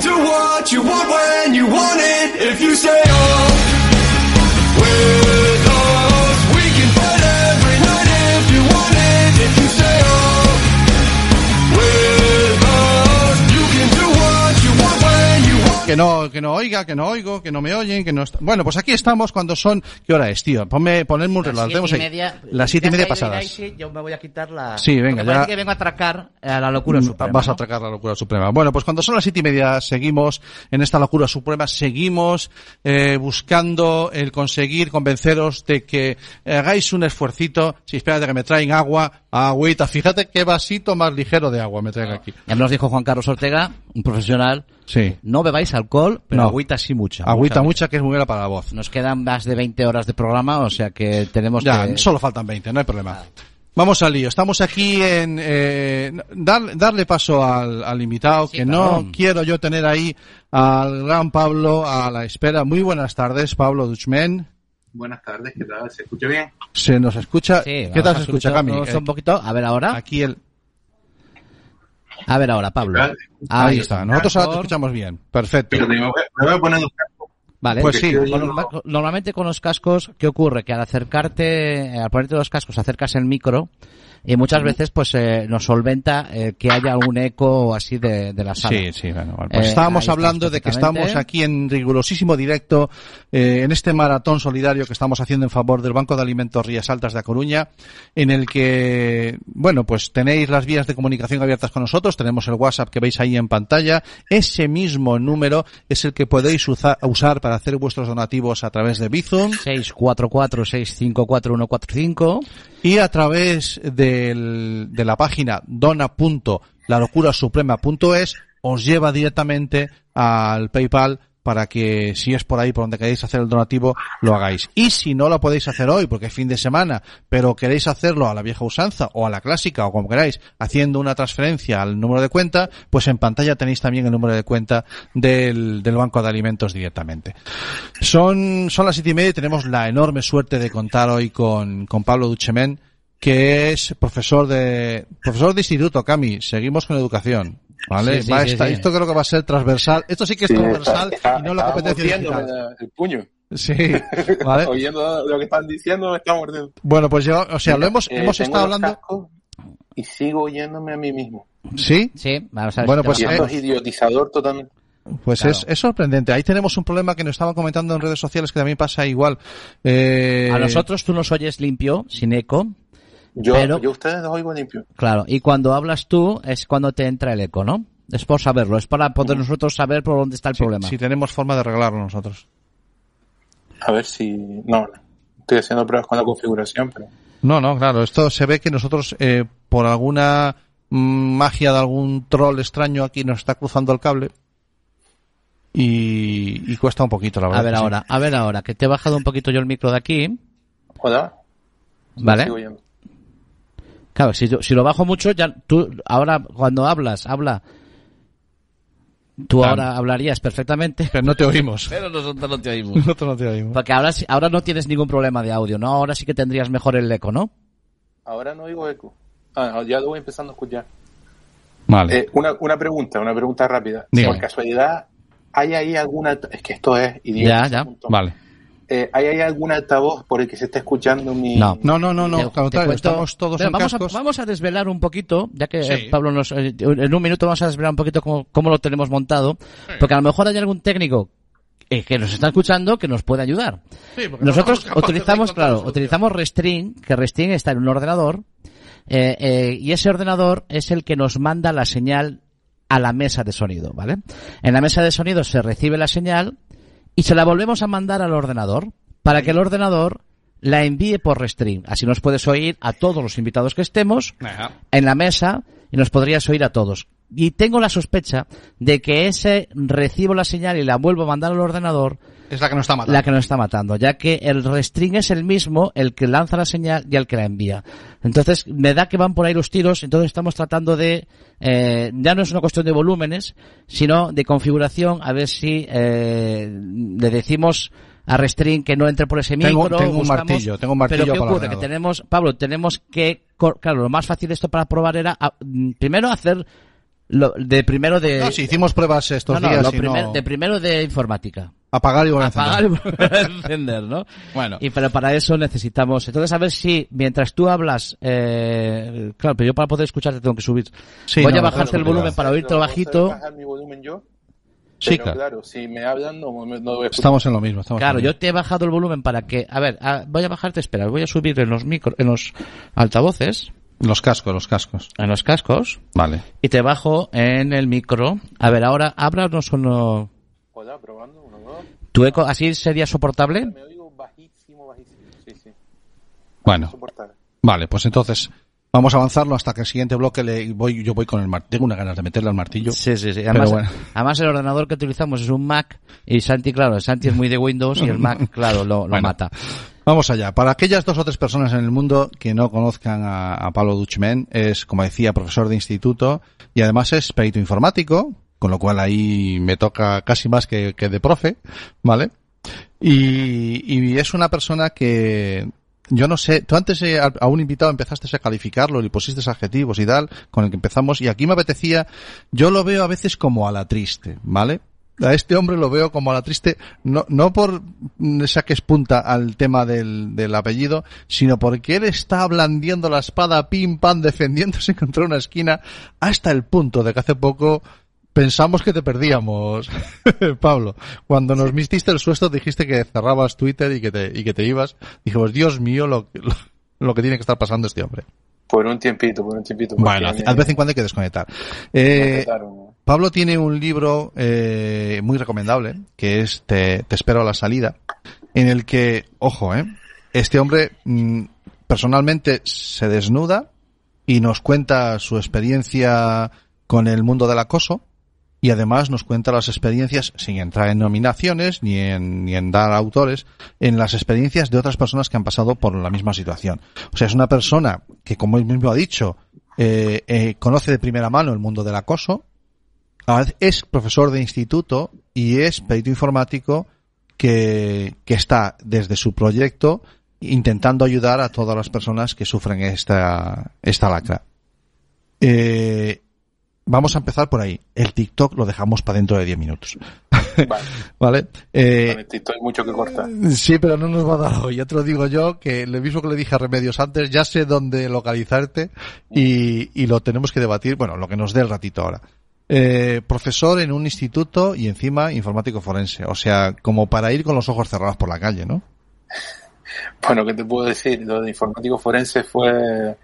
do what you want when you want it. If you say Que no, que no oiga, que no oigo, que no me oyen, que no est- Bueno, pues aquí estamos cuando son... ¿Qué hora es, tío? Ponme, ponedme un reloj. Las tenemos siete y media. Las siete y media pasadas. Yo me voy a quitar la... Sí, venga, ya- que vengo a atracar a la locura suprema. Vas a atracar la locura suprema. Bueno, pues cuando son las siete y media seguimos en esta locura suprema, seguimos eh, buscando el conseguir convenceros de que hagáis un esfuercito. Si espérate que me traen agua, agüita. Fíjate qué vasito más ligero de agua me traen aquí. Ya nos dijo Juan Carlos Ortega, un profesional, Sí. no bebáis alcohol, pero No. agüita sí mucha. Agüita mucha que es muy buena para la voz. Nos quedan más de 20 horas de programa, o sea que tenemos Ya, que... solo faltan 20, no hay problema. Vamos al lío. Estamos aquí en eh, dar- darle paso al, al invitado, Sí, que no quiero yo tener ahí al gran Pablo a la espera. Muy buenas tardes, Pablo Duchmen. Buenas tardes, ¿qué tal? ¿Se escucha bien? Se nos escucha. Sí, ¿Qué tal se escucha, Cami? Eh, un poquito. A ver ahora. Aquí el, A ver ahora, Pablo. Ahí está. Nosotros ahora te escuchamos bien. Perfecto. Fíjate, me voy, me voy a poner los cascos. Vale. Pues sí. Con normalmente con los cascos, ¿qué ocurre? Que al acercarte, al ponerte los cascos, acercas el micro y muchas veces pues eh, nos solventa eh, que haya algún eco así de, de la sala. Sí, sí, bueno, bueno, pues Eh, estábamos hablando de que estamos aquí en rigurosísimo directo eh, en este maratón solidario que estamos haciendo en favor del Banco de Alimentos Rías Altas de A Coruña, en el que, bueno, pues tenéis las vías de comunicación abiertas con nosotros, tenemos el WhatsApp que veis ahí en pantalla, ese mismo número es el que podéis usa- usar para hacer vuestros donativos a través de Bizum. 644-654-145 y a través de la página dona.lalocurasuprema.es os lleva directamente al PayPal para que si es por ahí por donde queréis hacer el donativo lo hagáis. Y si no lo podéis hacer hoy porque es fin de semana, pero queréis hacerlo a la vieja usanza o a la clásica o como queráis, haciendo una transferencia al número de cuenta, pues en pantalla tenéis también el número de cuenta del, del Banco de Alimentos directamente. Son, son las siete y media y tenemos la enorme suerte de contar hoy con, con Pablo Duchemen, que es profesor de, profesor de instituto, Cami. Seguimos con educación. ¿Vale? Sí, sí, Va a sí, estar- sí. Esto creo que va a ser transversal. Esto sí que es Sí, transversal está- y no la competencia digital. el puño. Sí, ¿vale? Oyendo lo que están diciendo, me está mordiendo. Bueno, pues yo, o sea, lo hemos, Eh, hemos estado hablando. Y sigo oyéndome a mí mismo. ¿Sí? Sí, vamos a ver Bueno, si pues, Y esto eh, es idiotizador totalmente. Pues Claro. es, es sorprendente. Ahí tenemos un problema que nos estaban comentando en redes sociales que también pasa igual. Eh, A nosotros tú nos oyes limpio, sin eco, Yo, pero- yo a ustedes los oigo limpio. claro, y cuando hablas tú es cuando te entra el eco, ¿no? Es por saberlo, es para poder nosotros saber por dónde está el problema. si tenemos forma de arreglarlo nosotros. A ver si... No. Estoy haciendo pruebas con la configuración, pero... No, no, claro. Esto se ve que nosotros, eh, por alguna mm, magia de algún troll extraño aquí, nos está cruzando el cable. Y, y cuesta un poquito, la verdad. A ver sí. ahora, a ver ahora, que te he bajado un poquito yo el micro de aquí, Hola. ¿vale? Claro, si, yo- si lo bajo mucho, ya tú ahora cuando hablas, habla. Tú Claro. ahora hablarías perfectamente. Pero no te oímos. Pero nosotros no te oímos. Nosotros no te oímos. Porque ahora, ahora no tienes ningún problema de audio, ¿no? Ahora sí que tendrías mejor el eco, ¿no? Ahora no oigo eco. Ah, ya lo voy empezando a escuchar. Vale. Eh, una, una pregunta, una pregunta rápida. Dígame. Por casualidad, ¿hay ahí alguna... Es que esto es Ya, idiota. ya. Vale. Eh, ¿Hay algún altavoz por el que se está escuchando mi... No. No, no, no, no. Te- te estamos todos Pero en vamos, cascos. a, vamos a desvelar un poquito, ya que Sí. eh, Pablo nos... eh, en un minuto vamos a desvelar un poquito cómo, cómo lo tenemos montado, porque a lo mejor hay algún técnico eh, que nos está escuchando que nos puede ayudar. Sí, no Nosotros de utilizamos, claro, utilizamos Restring, que Restring está en un ordenador, eh, eh, y ese ordenador es el que nos manda la señal a la mesa de sonido, ¿vale? En la mesa de sonido se recibe la señal y se la volvemos a mandar al ordenador para que el ordenador la envíe por Restring. Así nos puedes oír a todos los invitados que estemos Ajá. en la mesa y nos podrías oír a todos. Y tengo la sospecha de que ese recibo la señal y la vuelvo a mandar al ordenador Es la que nos está matando. la que nos está matando, ya que el restring es el mismo, el que lanza la señal y el que la envía. Entonces, me da que van por ahí los tiros, entonces estamos tratando de, eh, ya no es una cuestión de volúmenes, sino de configuración, a ver si eh, le decimos a Restring que no entre por ese Tengo- micro. tengo un buscamos- martillo, tengo un martillo Pero ¿qué ocurre? Que tenemos, Pablo, tenemos que, claro, lo más fácil de esto para probar era, ah, mm, primero hacer Lo- de primero de... No, si hicimos pruebas estos No, no, días lo y primer- no... de primero de informática. Apagar y volver a encender. Apagar y volver a encender, ¿no? Bueno. Y pero para eso necesitamos, entonces a ver si mientras tú hablas, eh, claro, pero yo para poder escucharte tengo que subir. Sí, Voy no, a bajarte no, el volumen para oírte Lo- bajito. bajar mi volumen yo, Sí, claro. claro, si me hablan no, me- no voy a. Estamos en lo mismo. Estamos Claro, en lo yo te he bajado el volumen para que, a ver, a- voy a bajarte, espera, voy a subir en los micro, en los altavoces. Los cascos, los cascos. en los cascos, Vale. y te bajo en el micro. A ver, ahora háblanos con lo- Hola, probando, uno. Tu eco, así sería soportable. Me oigo bajísimo, bajísimo. Sí, sí. Bueno, Soportable. vale, pues entonces vamos a avanzarlo hasta que el siguiente bloque le voy, yo voy con el martillo. Tengo unas ganas de meterle al martillo. Sí, sí, sí. Además, bueno. además el ordenador que utilizamos es un Mac y Santi, claro, Santi es muy de Windows y el Mac, claro, lo, lo Bueno. mata. Vamos allá. Para aquellas dos o tres personas en el mundo que no conozcan a, a Pablo Duchmen, es, como decía, profesor de instituto y además es perito informático, con lo cual ahí me toca casi más que, que de profe, ¿vale? Y, y es una persona que, yo no sé, tú antes eh, a, un invitado empezaste a calificarlo y pusiste adjetivos y tal, con el que empezamos, y aquí me apetecía, yo lo veo a veces como a la triste, ¿vale? A este hombre lo veo como a la triste, no, no por esa que es punta al tema del, del apellido, sino porque él está blandiendo la espada, pim pam, defendiéndose contra una esquina, hasta el punto de que hace poco pensamos que te perdíamos, Pablo. Cuando nos mististe el suesto dijiste que cerrabas Twitter y que te, y que te ibas. Dijimos, Dios mío, lo, lo, lo que tiene que estar pasando este hombre. Por un tiempito, por un tiempito. Bueno, de vez en cuando hay que desconectar. Eh. Pablo tiene un libro eh, muy recomendable, que es Te, Te espero a la salida, en el que, ojo, eh, este hombre mm, personalmente se desnuda y nos cuenta su experiencia con el mundo del acoso y además nos cuenta las experiencias, sin entrar en nominaciones ni en, ni en dar autores, en las experiencias de otras personas que han pasado por la misma situación. O sea, es una persona que, como él mismo ha dicho, eh, eh, conoce de primera mano el mundo del acoso, es profesor de instituto y es perito informático que, que está desde su proyecto intentando ayudar a todas las personas que sufren esta, esta lacra. Eh, vamos a empezar por ahí. El TikTok lo dejamos para dentro de 10 minutos. Vale, ¿Vale? Eh, vale, estoy mucho que cortar. Sí, pero no nos va a dar hoy. Ya te lo digo yo, que lo mismo que le dije a Remedios antes, ya sé dónde localizarte y, y lo tenemos que debatir, bueno, lo que nos dé el ratito ahora. Eh, profesor en un instituto y encima informático forense. O sea, como para ir con los ojos cerrados por la calle, ¿no? Bueno, ¿qué te puedo decir? Lo de informático forense fue,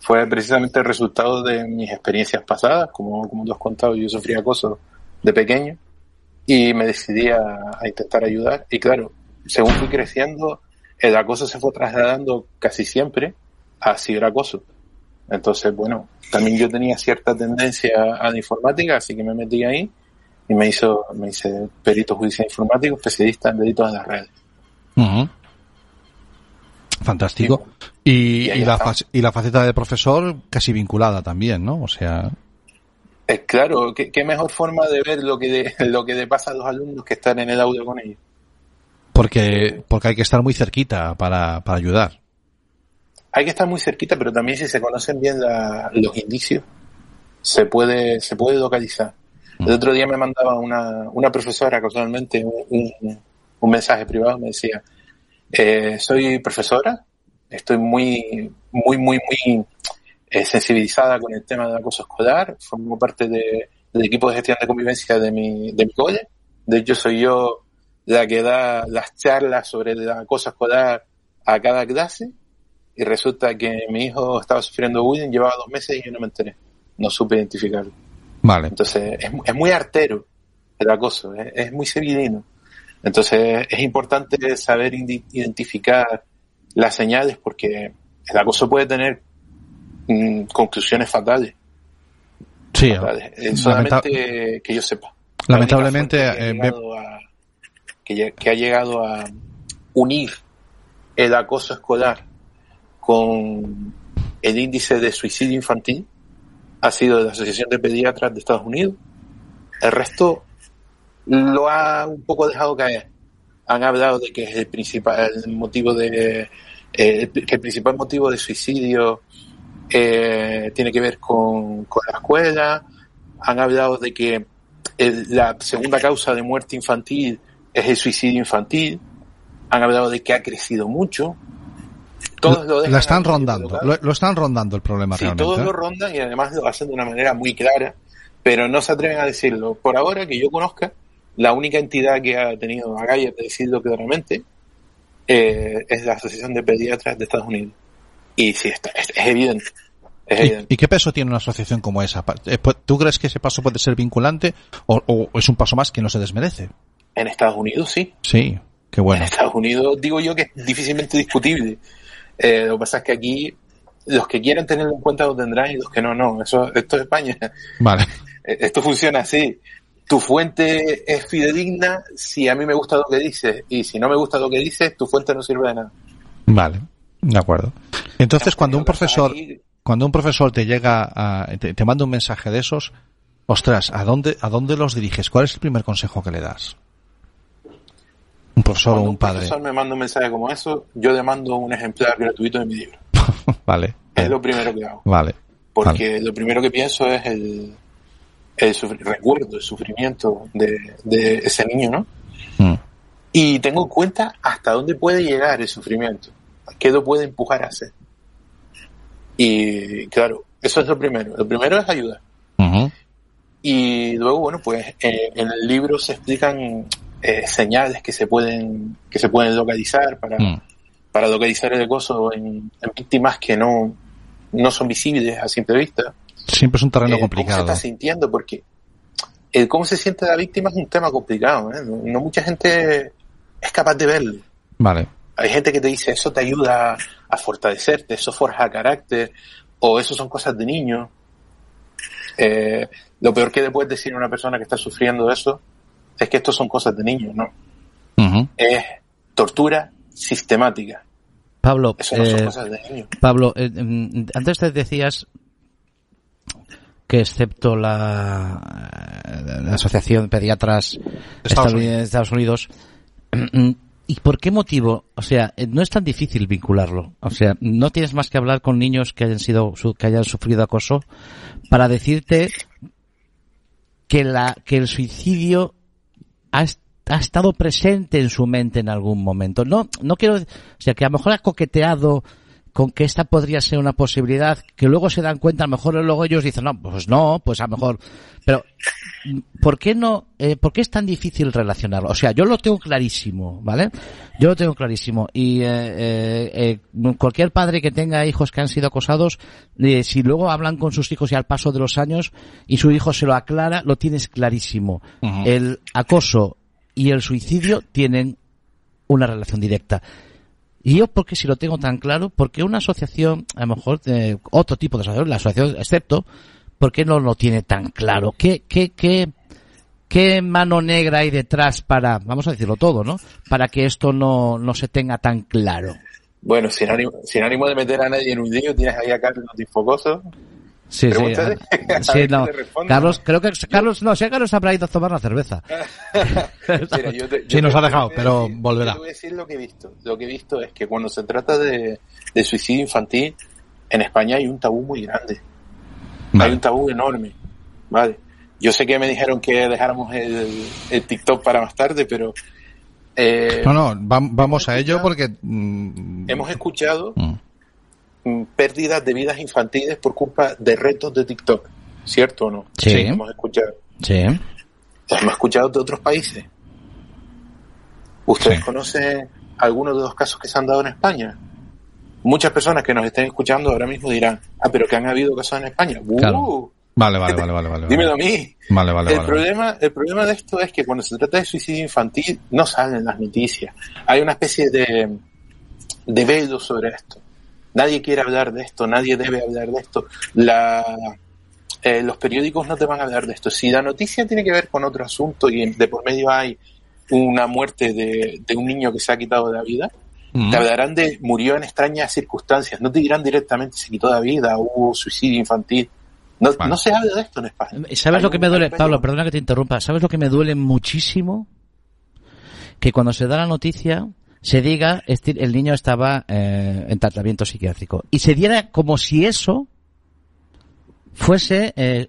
fue precisamente el resultado de mis experiencias pasadas. Como, como tú has contado, yo sufrí acoso de pequeño y me decidí a, a intentar ayudar. Y claro, según fui creciendo, el acoso se fue trasladando casi siempre a ciberacoso. Entonces, bueno, también yo tenía cierta tendencia a la informática, así que me metí ahí y me hizo, me hice perito judicial informático, especialista en delitos de las redes. Fantástico. Y, Y ahí y la, y la faceta de profesor casi vinculada también, ¿no? O sea, Eh, claro, ¿qué, qué mejor forma de ver lo que, de- lo que le pasa a los alumnos que estar en el audio con ellos. porque, porque hay que estar muy cerquita para, para ayudar. Hay que estar muy cerquita, pero también si se conocen bien la- los indicios, se puede, se puede localizar. El otro día me mandaba una, una profesora casualmente un, un- un mensaje privado, me decía, eh, soy profesora, estoy muy, muy, muy, muy eh, sensibilizada con el tema del acoso escolar, formo parte de- del equipo de gestión de convivencia de mi, de mi cole, de hecho soy yo la que da las charlas sobre el acoso escolar a cada clase, y resulta que mi hijo estaba sufriendo bullying, llevaba dos meses y yo no me enteré, no supe identificarlo. Vale. Entonces, es, es muy artero el acoso, es, es muy sevilino. Entonces, es importante saber identificar las señales porque el acoso puede tener mm, conclusiones fatales. Sí, fatales. Eh, lamenta- solamente que yo sepa. La lamentablemente, fuente que, ha eh, ve- llegado a, que, ha llegado a unir el acoso escolar con el índice de suicidio infantil ha sido de la Asociación de Pediatras de Estados Unidos. El resto lo ha un poco dejado caer. Han hablado de que es el principal motivo de eh, que el principal motivo de suicidio eh, tiene que ver con, con la escuela, han hablado de que el- la segunda causa de muerte infantil es el suicidio infantil, han hablado de que ha crecido mucho. Todos lo la están ahí rondando, lo, lo están rondando el problema Sí, realmente. todos ¿eh? lo rondan y además lo hacen de una manera muy clara, pero no se atreven a decirlo. Por ahora que yo conozca, la única entidad que ha tenido agallas de decirlo claramente eh, es la Asociación de Pediatras de Estados Unidos. Y sí, está, es, es evidente. Es ¿Y, evidente. y qué peso tiene una asociación como esa? Eh, pu- ¿Tú crees que ese paso puede ser vinculante o, o es un paso más que no se desmerece? En Estados Unidos sí. Sí, qué bueno. En Estados Unidos digo yo que es difícilmente discutible. Eh, lo que pasa es que aquí los que quieran tenerlo en cuenta lo tendrán y los que no, no. Eso, esto es España. Vale. Esto funciona así. Tu fuente es fidedigna si a mí me gusta lo que dices y si no me gusta lo que dices, tu fuente no sirve de nada. Vale, de acuerdo. Entonces, cuando un profesor, cuando un profesor te llega a, te, te manda un mensaje de esos, ostras, ¿a dónde, a dónde los diriges? ¿Cuál es el primer consejo que le das? Un profesor Cuando o un padre. profesor me manda un mensaje como eso, yo le mando un ejemplar gratuito de mi libro. vale. Es lo primero que hago. Vale. Porque lo primero que pienso es el, el recuerdo, el sufrimiento de, de ese niño, ¿no? Mm. Y tengo en cuenta hasta dónde puede llegar el sufrimiento, qué lo puede empujar a hacer. Y claro, eso es lo primero. Lo primero es ayudar. Ujú. Y luego, bueno, pues eh, en el libro se explican eh, señales que se pueden que se pueden localizar para, Mm. para localizar el acoso en, en víctimas que no, no son visibles a simple vista. Siempre es un terreno Eh, ¿Cómo se complicado. está sintiendo? Porque el cómo se siente la víctima es un tema complicado. ¿eh? No, no mucha gente es capaz de verlo. Vale. Hay gente que te dice, eso te ayuda a fortalecerte, eso forja carácter, o eso son cosas de niño. Eh, lo peor que le puedes decir a una persona que está sufriendo eso es que esto son cosas de niño, ¿no? Es tortura sistemática. Pablo, Eso no son eh, cosas de niño. Pablo, eh, mm, antes te decías que excepto la, eh, la Asociación de Pediatras Estados Estadounidenses de Estados Unidos, ¿y por qué motivo? O sea, eh, no es tan difícil vincularlo. O sea, no tienes más que hablar con niños que hayan sido, que hayan sufrido acoso para decirte que la, que el suicidio ha, ha estado presente en su mente en algún momento. No, no quiero, o sea, que a lo mejor ha coqueteado con que esta podría ser una posibilidad, que luego se dan cuenta, a lo mejor luego ellos dicen, no, pues no, pues a lo mejor, pero, ¿por qué no, eh, por qué es tan difícil relacionarlo? O sea, yo lo tengo clarísimo, ¿vale? Yo lo tengo clarísimo y, eh, eh, eh, cualquier padre que tenga hijos que han sido acosados, eh, si luego hablan con sus hijos y al paso de los años y su hijo se lo aclara, lo tienes clarísimo. El acoso y el suicidio tienen una relación directa. Y yo, porque si lo tengo tan claro, porque una asociación, a lo mejor de otro tipo de asociación, la asociación, excepto, ¿por qué no lo tiene tan claro? ¿Qué, qué, qué, qué mano negra hay detrás para, vamos a decirlo todo, ¿no? Para que esto no, no se tenga tan claro. Bueno, sin ánimo, sin ánimo de meter a nadie en un lío, tienes ahí a Carlos Disfocoso. Sí, sí. A no. Carlos, creo que Carlos, no, si Carlos habrá ido a tomar una cerveza. Mira, yo te- Sí, nos ha dejado, pero decir- volverá. te voy a decir lo que he visto. Lo que he visto es que cuando se trata de, de suicidio infantil, en España hay un tabú muy grande. Hay un tabú enorme. Vale. Yo sé que me dijeron que dejáramos el, el TikTok para más tarde, pero eh, No, no, va- vamos a ello porque... mm, hemos escuchado mm, pérdidas de vidas infantiles por culpa de retos de TikTok. ¿Cierto o no? Sí. Hemos escuchado. Sí. Hemos escuchado de otros países. ¿Ustedes Sí. conocen algunos de los casos que se han dado en España? Muchas personas que nos estén escuchando ahora mismo dirán, ah, pero que han habido casos en España. ¡Uh! Vale, vale, vale, vale, vale. Dímelo a mí. Vale, vale, el, vale. problema, el problema de esto es que cuando se trata de suicidio infantil no salen las noticias. Hay una especie de, de velo sobre esto. Nadie quiere hablar de esto, nadie debe hablar de esto. La, eh, los periódicos no te van a hablar de esto. Si la noticia tiene que ver con otro asunto y de por medio hay una muerte de, de un niño que se ha quitado la vida, Mm. te hablarán de murió en extrañas circunstancias. No te dirán directamente se quitó la vida, hubo suicidio infantil. No, se habla de esto en España. ¿Sabes Hay lo que me duele, Pablo? Perdona que te interrumpa. ¿Sabes lo que me duele muchísimo? Que cuando se da la noticia se diga el niño estaba eh, en tratamiento psiquiátrico y se diera como si eso fuese eh,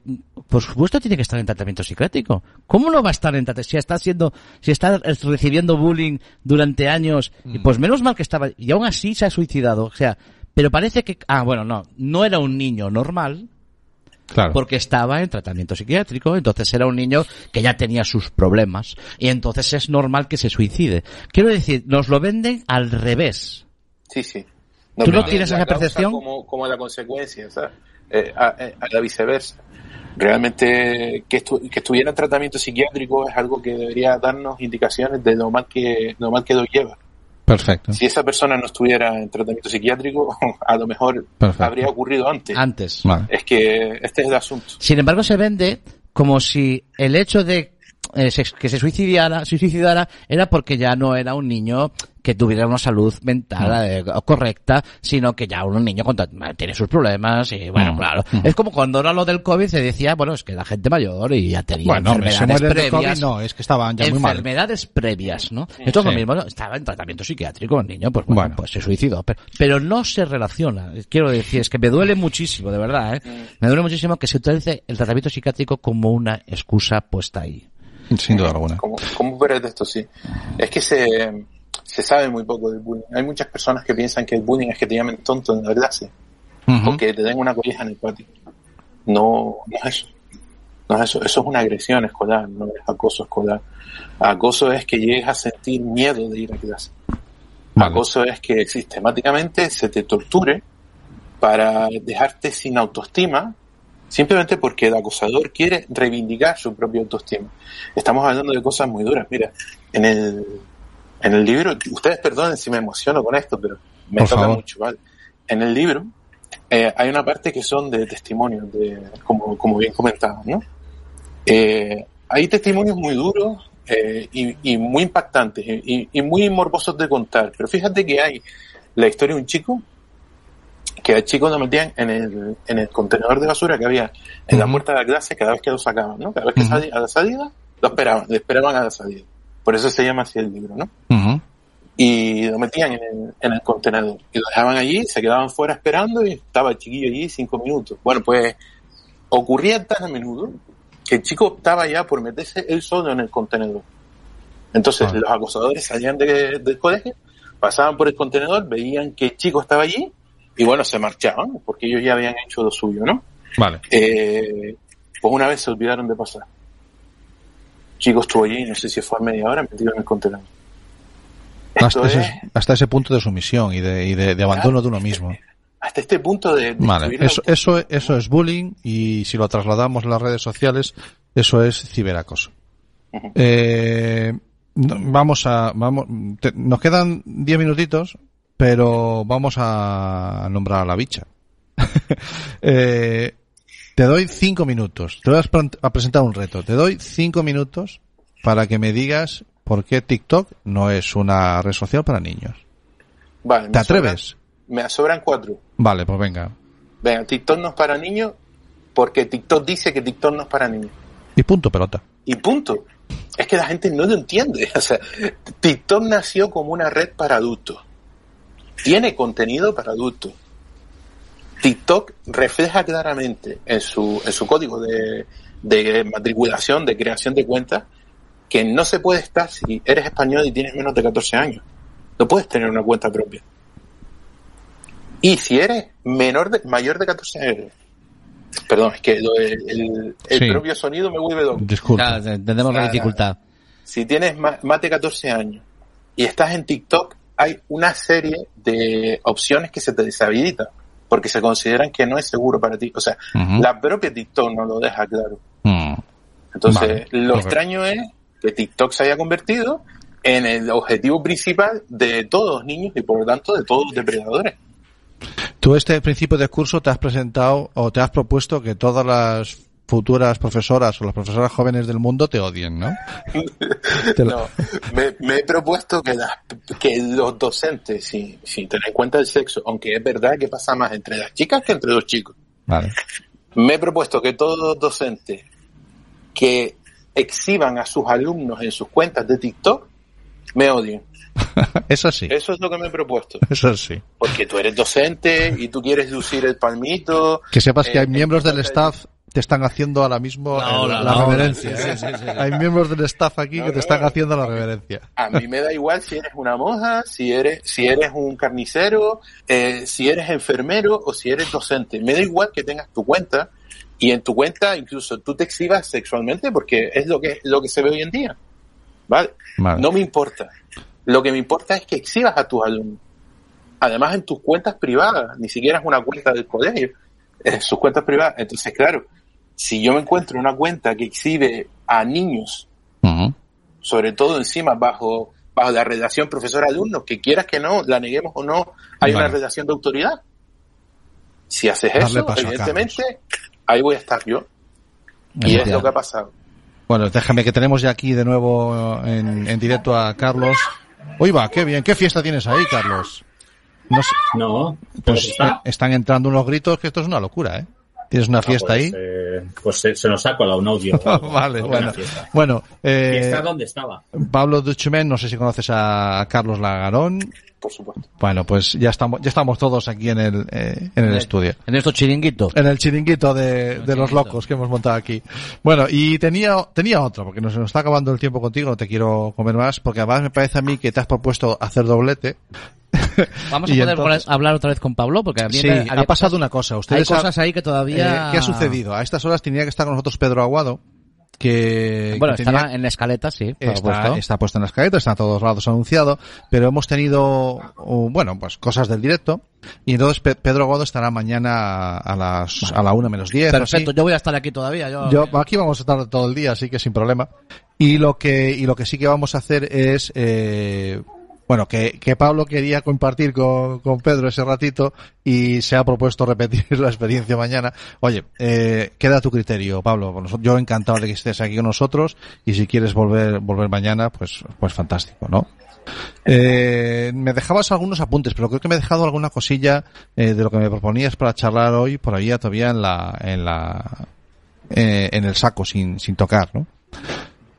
por supuesto tiene que estar en tratamiento psiquiátrico. ¿Cómo no va a estar en tratamiento? Si está siendo, si está recibiendo bullying durante años, y pues menos mal que estaba, y aún así se ha suicidado. O sea, pero parece que, ah, bueno, no, no era un niño normal, Claro. porque estaba en tratamiento psiquiátrico, entonces era un niño que ya tenía sus problemas, y entonces es normal que se suicide. Quiero decir, nos lo venden al revés. Sí, sí. ¿Tú no tienes la esa percepción? Como, como la consecuencia, ¿sabes? Eh, a, eh, a la viceversa. Realmente que, estu- que estuviera en tratamiento psiquiátrico es algo que debería darnos indicaciones de lo mal que, lo mal que lo lleva. Perfecto. Si esa persona no estuviera en tratamiento psiquiátrico, a lo mejor Perfecto. habría ocurrido antes. Antes. Vale. Es que este es el asunto. Sin embargo, se vende como si el hecho de eh, se- que se suicidara, se suicidara era porque ya no era un niño que tuviera una salud mental eh, correcta, sino que ya un niño con tiene sus problemas y bueno, claro. Es como cuando era lo del COVID se decía, bueno, es que la gente mayor y ya tenía Bueno, enfermedades COVID, previas. no, es que estaban ya muy mal. enfermedades previas, ¿no? Esto es lo mismo, estaba en tratamiento psiquiátrico el niño, pues bueno, Bueno. pues se suicidó, pero, pero no se relaciona. Quiero decir, es que me duele muchísimo, de verdad, ¿eh? Me duele muchísimo que se utilice el tratamiento psiquiátrico como una excusa puesta ahí. Sin duda alguna. Como, como un pretexto, sí. Es que se, se sabe muy poco del bullying. Hay muchas personas que piensan que el bullying es que te llamen tonto en la clase. O que te den una colleja en el patio. No, no es eso. No es eso. Eso es una agresión escolar, no es acoso escolar. Acoso es que llegues a sentir miedo de ir a clase. Vale. Acoso es que sistemáticamente se te torture para dejarte sin autoestima, simplemente porque el acosador quiere reivindicar su propia autoestima. Estamos hablando de cosas muy duras. Mira, en el, en el libro, ustedes perdonen si me emociono con esto, pero me Por toca favor. mucho, ¿vale? En el libro eh, hay una parte que son de testimonios, de, como, como bien comentaba, ¿no? Eh, hay testimonios muy duros eh, y, y muy impactantes y, y muy morbosos de contar, pero fíjate que hay la historia de un chico que al chico lo metían en el, en el contenedor de basura que había en la puerta de la clase cada vez que lo sacaban, ¿no? Cada vez que salía a la salida, lo esperaban, le esperaban a la salida. Por eso se llama así el libro, ¿no? Y lo metían en el, en el contenedor y lo dejaban allí, se quedaban fuera esperando y estaba el chiquillo allí cinco minutos. Bueno, pues ocurría tan a menudo que el chico optaba ya por meterse él solo en el contenedor. Entonces Ah. los acosadores salían de- del colegio, pasaban por el contenedor, veían que el chico estaba allí y bueno, se marchaban porque ellos ya habían hecho lo suyo, ¿no? Vale. Eh, pues una vez se olvidaron de pasar. Chico estuvo allí, no sé si fue a media hora metido en el contenedor. Hasta es- ese, hasta ese punto de sumisión y de, y de, de abandono de uno mismo. hasta este punto de, Vale, eso, eso, eso es bullying y si lo trasladamos a las redes sociales, eso es ciberacoso. Ujú. Eh, no- vamos a, vamos, te- nos quedan 10 minutitos, pero vamos a nombrar a la bicha. Eh, te doy 5 minutos. Te voy a, presentar un reto. Te doy 5 minutos para que me digas por qué TikTok no es una red social para niños. Vale, ¿Te atreves? sobran- me sobran cuatro. Vale, pues venga. Venga, TikTok no es para niños porque TikTok dice que TikTok no es para niños. Y punto pelota. Y punto. Es que la gente no lo entiende. O sea, TikTok nació como una red para adultos. Tiene contenido para adultos. TikTok refleja claramente en su, en su código de, de matriculación, de creación de cuentas, que no se puede estar si eres español y tienes menos de 14 años. No puedes tener una cuenta propia. Y si eres menor de, mayor de 14 años, perdón, es que el, el- el Sí. propio sonido me vuelve loco. Disculpa. Claro, entendemos la dificultad. Si tienes más, más de 14 años y estás en TikTok, hay una serie de opciones que se te deshabilitan porque se consideran que no es seguro para ti. O sea, Ujú. la propia TikTok no lo deja claro. Mm. Entonces, Vale, lo extraño es que TikTok se haya convertido en el objetivo principal de todos los niños y por lo tanto de todos los depredadores. Tú este principio de curso te has presentado o te has propuesto que todas las futuras profesoras o las profesoras jóvenes del mundo te odien, ¿no? Te lo- No, me, me he propuesto que, las- que los docentes, sin, sin tener en cuenta el sexo, aunque es verdad que pasa más entre las chicas que entre los chicos, Vale. me he propuesto que todos los docentes que exhiban a sus alumnos en sus cuentas de TikTok me odien. Eso sí. Eso es lo que me he propuesto. Eso sí. Porque tú eres docente y tú quieres lucir el palmito. Que sepas que Eh, hay miembros del staff te están haciendo ahora mismo La ola, la, la ola. reverencia. Sí, sí, sí, sí. Hay miembros del staff aquí No, que te no, están no. haciendo la reverencia. A mí me da igual si eres una monja, si eres, si eres un carnicero, eh, si eres enfermero o si eres docente. Me da igual que tengas tu cuenta y en tu cuenta incluso tú te exhibas sexualmente porque es lo que, lo que se ve hoy en día. ¿Vale? Vale. No me importa. Lo que me importa es que exhibas a tus alumnos. Además en tus cuentas privadas, ni siquiera es una cuenta del colegio, es sus cuentas privadas. Entonces, claro, si yo me encuentro una cuenta que exhibe a niños sobre todo encima bajo bajo la relación profesor-alumno, que quieras que no, la neguemos o no, hay Vale. una relación de autoridad. Si haces Darle eso, evidentemente, ahí voy a estar yo. Y es lo que ha pasado. Bueno, déjame que tenemos ya aquí de nuevo en, en directo a Carlos. Uy, va, qué bien. ¿Qué fiesta tienes ahí, Carlos? No sé, No, pues pues está. están entrando unos gritos que esto es una locura, ¿eh? Tienes una fiesta pues, ahí. eh, pues se, se nos ha colado un audio. o algo. vale, bueno. fiesta. Bueno, eh, ¿Fiesta dónde estaba? Pablo Duchumen, no sé si conoces a Carlos Lagarón. Por supuesto. Bueno, pues ya estamos, ya estamos todos aquí en el, eh, en el estudio. En estos chiringuitos. En el chiringuito de, de los locos que hemos montado aquí. Bueno, y tenía, tenía otro, porque nos, nos está acabando el tiempo contigo, no te quiero comer más, porque además me parece a mí que te has propuesto hacer doblete. Vamos a poder entonces- hablar otra vez con Pablo, porque a mí Sí, ha pasado una cosa. Hay Ustedes ha- cosas ahí que todavía... eh, ¿Qué ha sucedido? A estas horas tenía que estar con nosotros Pedro Aguado, que, Bueno, que tenía- estaba en la escaleta, sí, Está, está puesto en la escaleta, está a todos lados anunciado, pero hemos tenido, bueno, pues cosas del directo, y entonces Pe- Pedro Aguado estará mañana a las, a la una menos diez. Perfecto, yo voy a estar aquí todavía. Yo, Yo, aquí vamos a estar todo el día, así que sin problema. Y lo que, y lo que sí que vamos a hacer es, eh, bueno, que, que Pablo quería compartir con, con Pedro ese ratito y se ha propuesto repetir la experiencia mañana. Oye, eh, queda a tu criterio, Pablo. Yo encantado de que estés aquí con nosotros y si quieres volver, volver mañana, pues, pues fantástico, ¿no? Eh, me dejabas algunos apuntes, pero creo que me he dejado alguna cosilla eh, de lo que me proponías para charlar hoy por ahí todavía en la, en la, eh, en el saco sin, sin tocar, ¿no?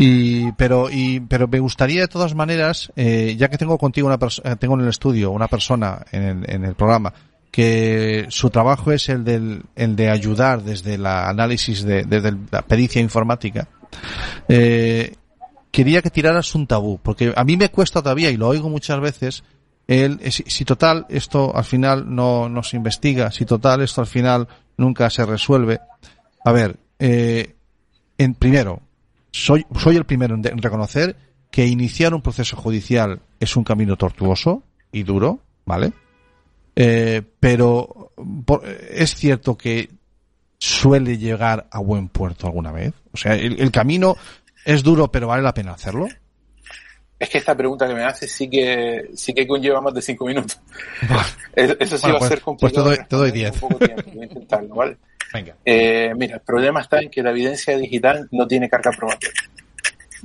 Y, pero, y, pero me gustaría de todas maneras, eh, ya que tengo contigo una persona, tengo en el estudio una persona en el, en el programa que su trabajo es el del, el de ayudar desde el análisis de, desde la pericia informática, eh, quería que tiraras un tabú, porque a mí me cuesta todavía, y lo oigo muchas veces, el, eh, si, si total esto al final no, no se investiga, si total esto al final nunca se resuelve. A ver, eh, en, primero, soy, soy el primero en, de- en reconocer que iniciar un proceso judicial es un camino tortuoso y duro, ¿vale? Eh, pero por- es cierto que suele llegar a buen puerto alguna vez. O sea, el, el camino es duro, pero vale la pena hacerlo. Es que esta pregunta que me haces sí que, sí que conlleva más de cinco minutos. Eso eso sí Bueno, va pues- a ser pues complicado. te doy- de te doy diez. poco tiempo. Venga. Eh, mira, el problema está en que la evidencia digital no tiene carga probatoria.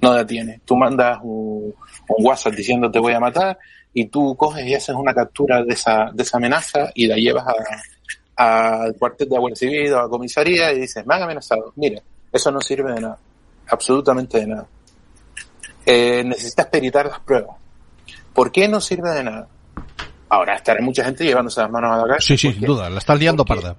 No la tiene. Tú mandas un, un WhatsApp diciendo te voy a matar y tú coges y haces una captura de esa, de esa amenaza y la llevas a- al cuartel de la Guardia Civil o a la comisaría y dices, me han amenazado. Mira, eso no sirve de nada. Absolutamente de nada. Eh, necesitas peritar las pruebas. ¿Por qué no sirve de nada? Ahora estará mucha gente llevándose las manos a la cabeza. Sí, sí, sin duda. La estás liando parda.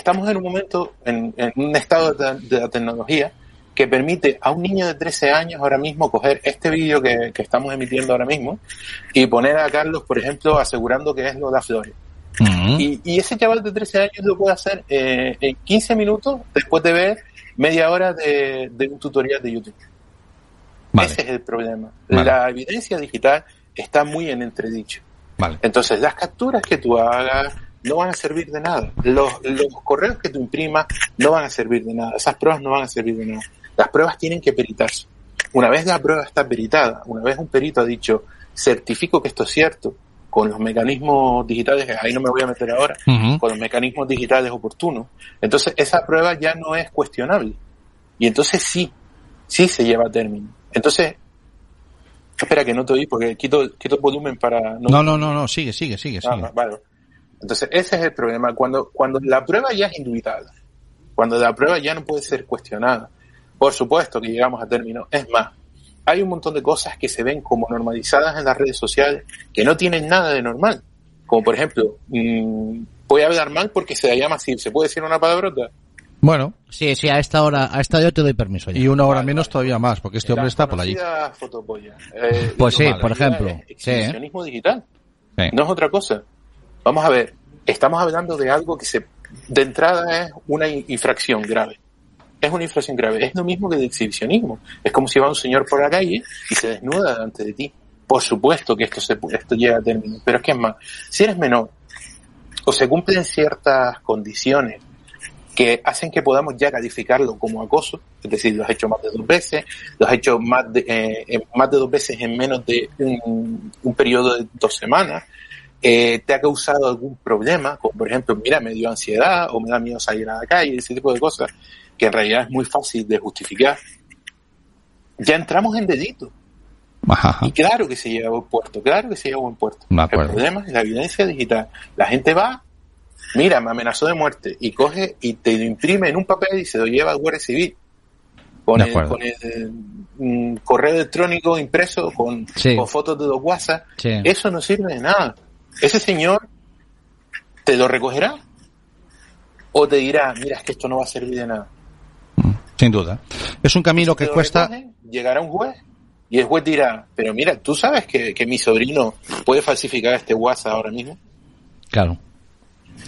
Estamos en un momento, en, en un estado de, de la tecnología que permite a un niño de 13 años ahora mismo coger este vídeo que, que estamos emitiendo ahora mismo y poner a Carlos, por ejemplo, asegurando que es lo de flores. Y, y ese chaval de 13 años lo puede hacer eh, en 15 minutos después de ver media hora de, de un tutorial de YouTube. Vale, Ese es el problema. Vale. La evidencia digital está muy en entredicho. vale. Entonces, las capturas que tú hagas no van a servir de nada. Los, los correos que tú imprimas no van a servir de nada. Esas pruebas no van a servir de nada. Las pruebas tienen que peritarse. Una vez la prueba está peritada, una vez un perito ha dicho, certifico que esto es cierto, con los mecanismos digitales, que ahí no me voy a meter ahora, con los mecanismos digitales oportunos, entonces esa prueba ya no es cuestionable. Y entonces sí, sí se lleva a término. Entonces, espera que no te oí porque quito, quito el volumen para No, no, no, no, sigue, sigue, sigue, Ah, sigue. vale. Entonces, ese es el problema. Cuando, cuando la prueba ya es indubitada, cuando la prueba ya no puede ser cuestionada, por supuesto que llegamos a término. Es más, hay un montón de cosas que se ven como normalizadas en las redes sociales que no tienen nada de normal. Como por ejemplo, mm, voy a hablar mal porque se la llama así. ¿Se puede decir una palabrota? Bueno, Sí, sí, a esta hora, a esta hora te doy permiso ya. y una hora menos todavía más, porque este hombre está por allí. Eh, Pues sí, por ejemplo. es Sí, ¿eh? Digital. Sí. No es otra cosa. Vamos a ver, estamos hablando de algo que se, de entrada es una in- infracción grave. Es una infracción grave. Es lo mismo que de exhibicionismo. Es como si va un señor por la calle y se desnuda delante de ti. Por supuesto que esto, se, esto llega a término. Pero es que es más, si eres menor o se cumplen ciertas condiciones que hacen que podamos ya calificarlo como acoso, es decir, lo has hecho más de dos veces, lo has hecho más de, eh, más de dos veces en menos de un, un periodo de dos semanas, eh, te ha causado algún problema, como por ejemplo, mira, me dio ansiedad o me da miedo salir a la calle, ese tipo de cosas, que en realidad es muy fácil de justificar, ya entramos en delito. Ajá. Y claro que se lleva a buen puerto, claro que se lleva a buen puerto. El problema es la evidencia digital. La gente va, mira, me amenazó de muerte, y coge y te lo imprime en un papel y se lo lleva al Guardia Civil. Con el, con el mm, correo electrónico impreso, con, Sí. con fotos de los WhatsApp. Sí. Eso no sirve de nada. Ese señor te lo recogerá o te dirá, mira, es que esto no va a servir de nada. Sin duda. Es un camino que cuesta. recogen, llegará un juez y el juez dirá, pero mira, tú sabes que, que mi sobrino puede falsificar este WhatsApp ahora mismo. Claro.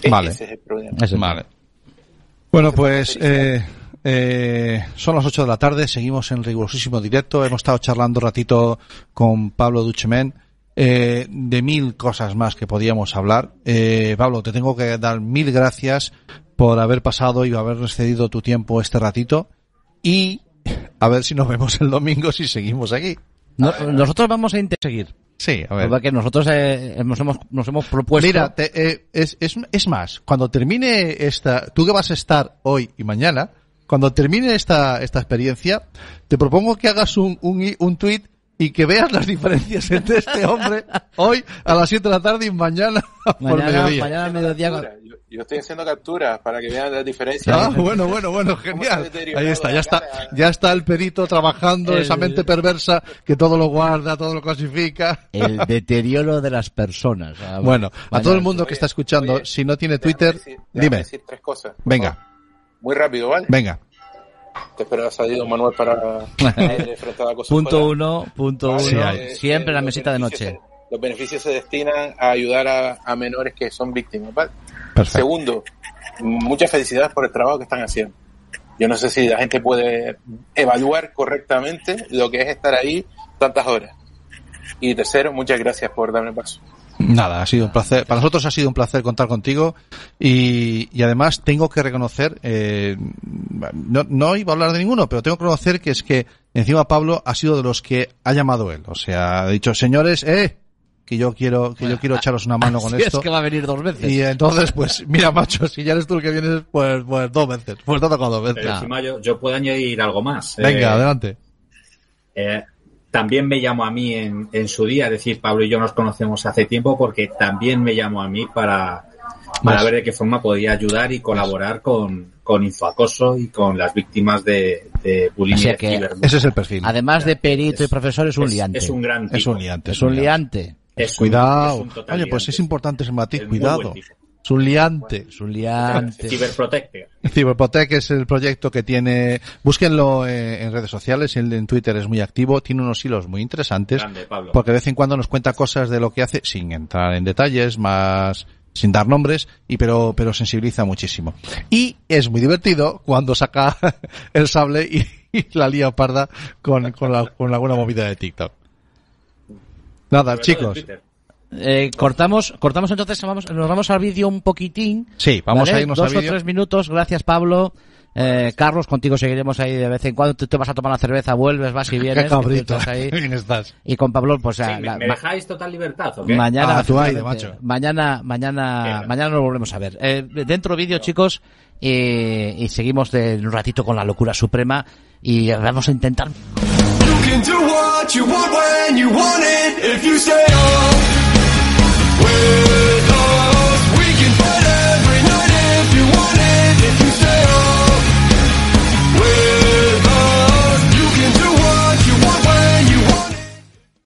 Es- Vale. Ese es el problema. Ese- Vale. Bueno, pues eh, eh, son las 8 de la tarde, seguimos en rigurosísimo directo. Hemos estado charlando un ratito con Pablo Duchemen eh, de mil cosas más que podíamos hablar. Eh, Pablo, te tengo que dar mil gracias por haber pasado y habernos cedido tu tiempo este ratito. Y a ver si nos vemos el domingo si seguimos aquí. No- nosotros vamos a seguir. Sí, a ver. Porque nosotros eh, nos, hemos, nos hemos propuesto. Mira, te- eh, es, es, es más, cuando termine esta, tú que vas a estar hoy y mañana, cuando termine esta, esta experiencia, te propongo que hagas un, un, un tweet y que veas las diferencias entre este hombre hoy a las 7 de la tarde y mañana, por mañana, mediodía. mañana mediodía. Yo, yo estoy haciendo capturas para que vean la diferencia. Ah, bueno, bueno, bueno, genial. Ahí está, ya está, ya está el perito trabajando, El- esa mente perversa que todo lo guarda, todo lo clasifica. El deterioro de las personas. Ah, Bueno, a mañana- todo el mundo que está escuchando, Oye, si no tiene Déjame Twitter, decir- déjame dime, decir tres cosas. por venga, favor. Muy rápido, ¿vale? venga. Te espero ha salido Manuel para enfrentar la cosa. Punto fuera. uno, punto Vale, uno. eh, siempre la los mesita de noche. se- los beneficios se destinan a ayudar a, a menores que son víctimas, ¿vale? Perfecto. Segundo, muchas felicidades por el trabajo que están haciendo. Yo no sé si la gente puede evaluar correctamente lo que es estar ahí tantas horas. Y tercero, muchas gracias por darme paso. Nada, ha sido un placer. Para nosotros ha sido un placer contar contigo y, y además tengo que reconocer, eh, no, no iba a hablar de ninguno, pero tengo que reconocer que es que encima Pablo ha sido de los que ha llamado él. O sea, ha dicho, señores, eh, que yo quiero, que yo quiero echaros una mano con esto. es que va a venir dos veces. Y entonces, pues, mira, macho, si ya eres tú el que vienes, pues, pues dos veces. Pues te ha tocado dos veces. Pero encima yo, yo puedo añadir algo más. Venga, Eh, adelante. eh, también me llamó a mí en, en su día, es decir, Pablo y yo nos conocemos hace tiempo porque también me llamó a mí para, para Pues- ver de qué forma podía ayudar y colaborar con, con infoacoso y con las víctimas de, de bullying O sea que-. Ese es el perfil. Además de perito y profesor, es un Es- liante. Es un gran tipo. Es un liante. Es un liante. Es un- Cuidado. es un total Oye, pues liante. es importante ese matiz. Es muy Cuidado. Es un liante. Es un liante. Cyberprotector. Cyberprotec es el proyecto que tiene, búsquenlo eh, en redes sociales, él en Twitter es muy activo, tiene unos hilos muy interesantes, Grande, Pablo. porque de vez en cuando nos cuenta cosas de lo que hace, sin entrar en detalles, más, sin dar nombres, y pero, pero sensibiliza muchísimo. Y es muy divertido cuando saca el sable y, y la lía parda con, con, la, con alguna movida de TikTok. Nada, chicos. Eh, cortamos, cortamos entonces, vamos, nos vamos al vídeo un poquitín. Sí, vamos ¿vale? a irnos Dos al o vídeo. tres minutos, gracias Pablo. Eh, Carlos, contigo seguiremos ahí de vez en cuando. Tú te vas a tomar la cerveza, vuelves, vas y vienes. Qué cabrito. estás ahí. Bien estás. Y con Pablo, pues Sí, a- me, la- me dejáis total libertad, ¿o qué? mañana, Ah, tú ahí, de macho. mañana, mañana, Venga. mañana nos volvemos a ver. Eh, dentro vídeo, chicos, y, y seguimos de un ratito con la locura suprema y vamos a intentar You can do what you want when you want it if you stay on.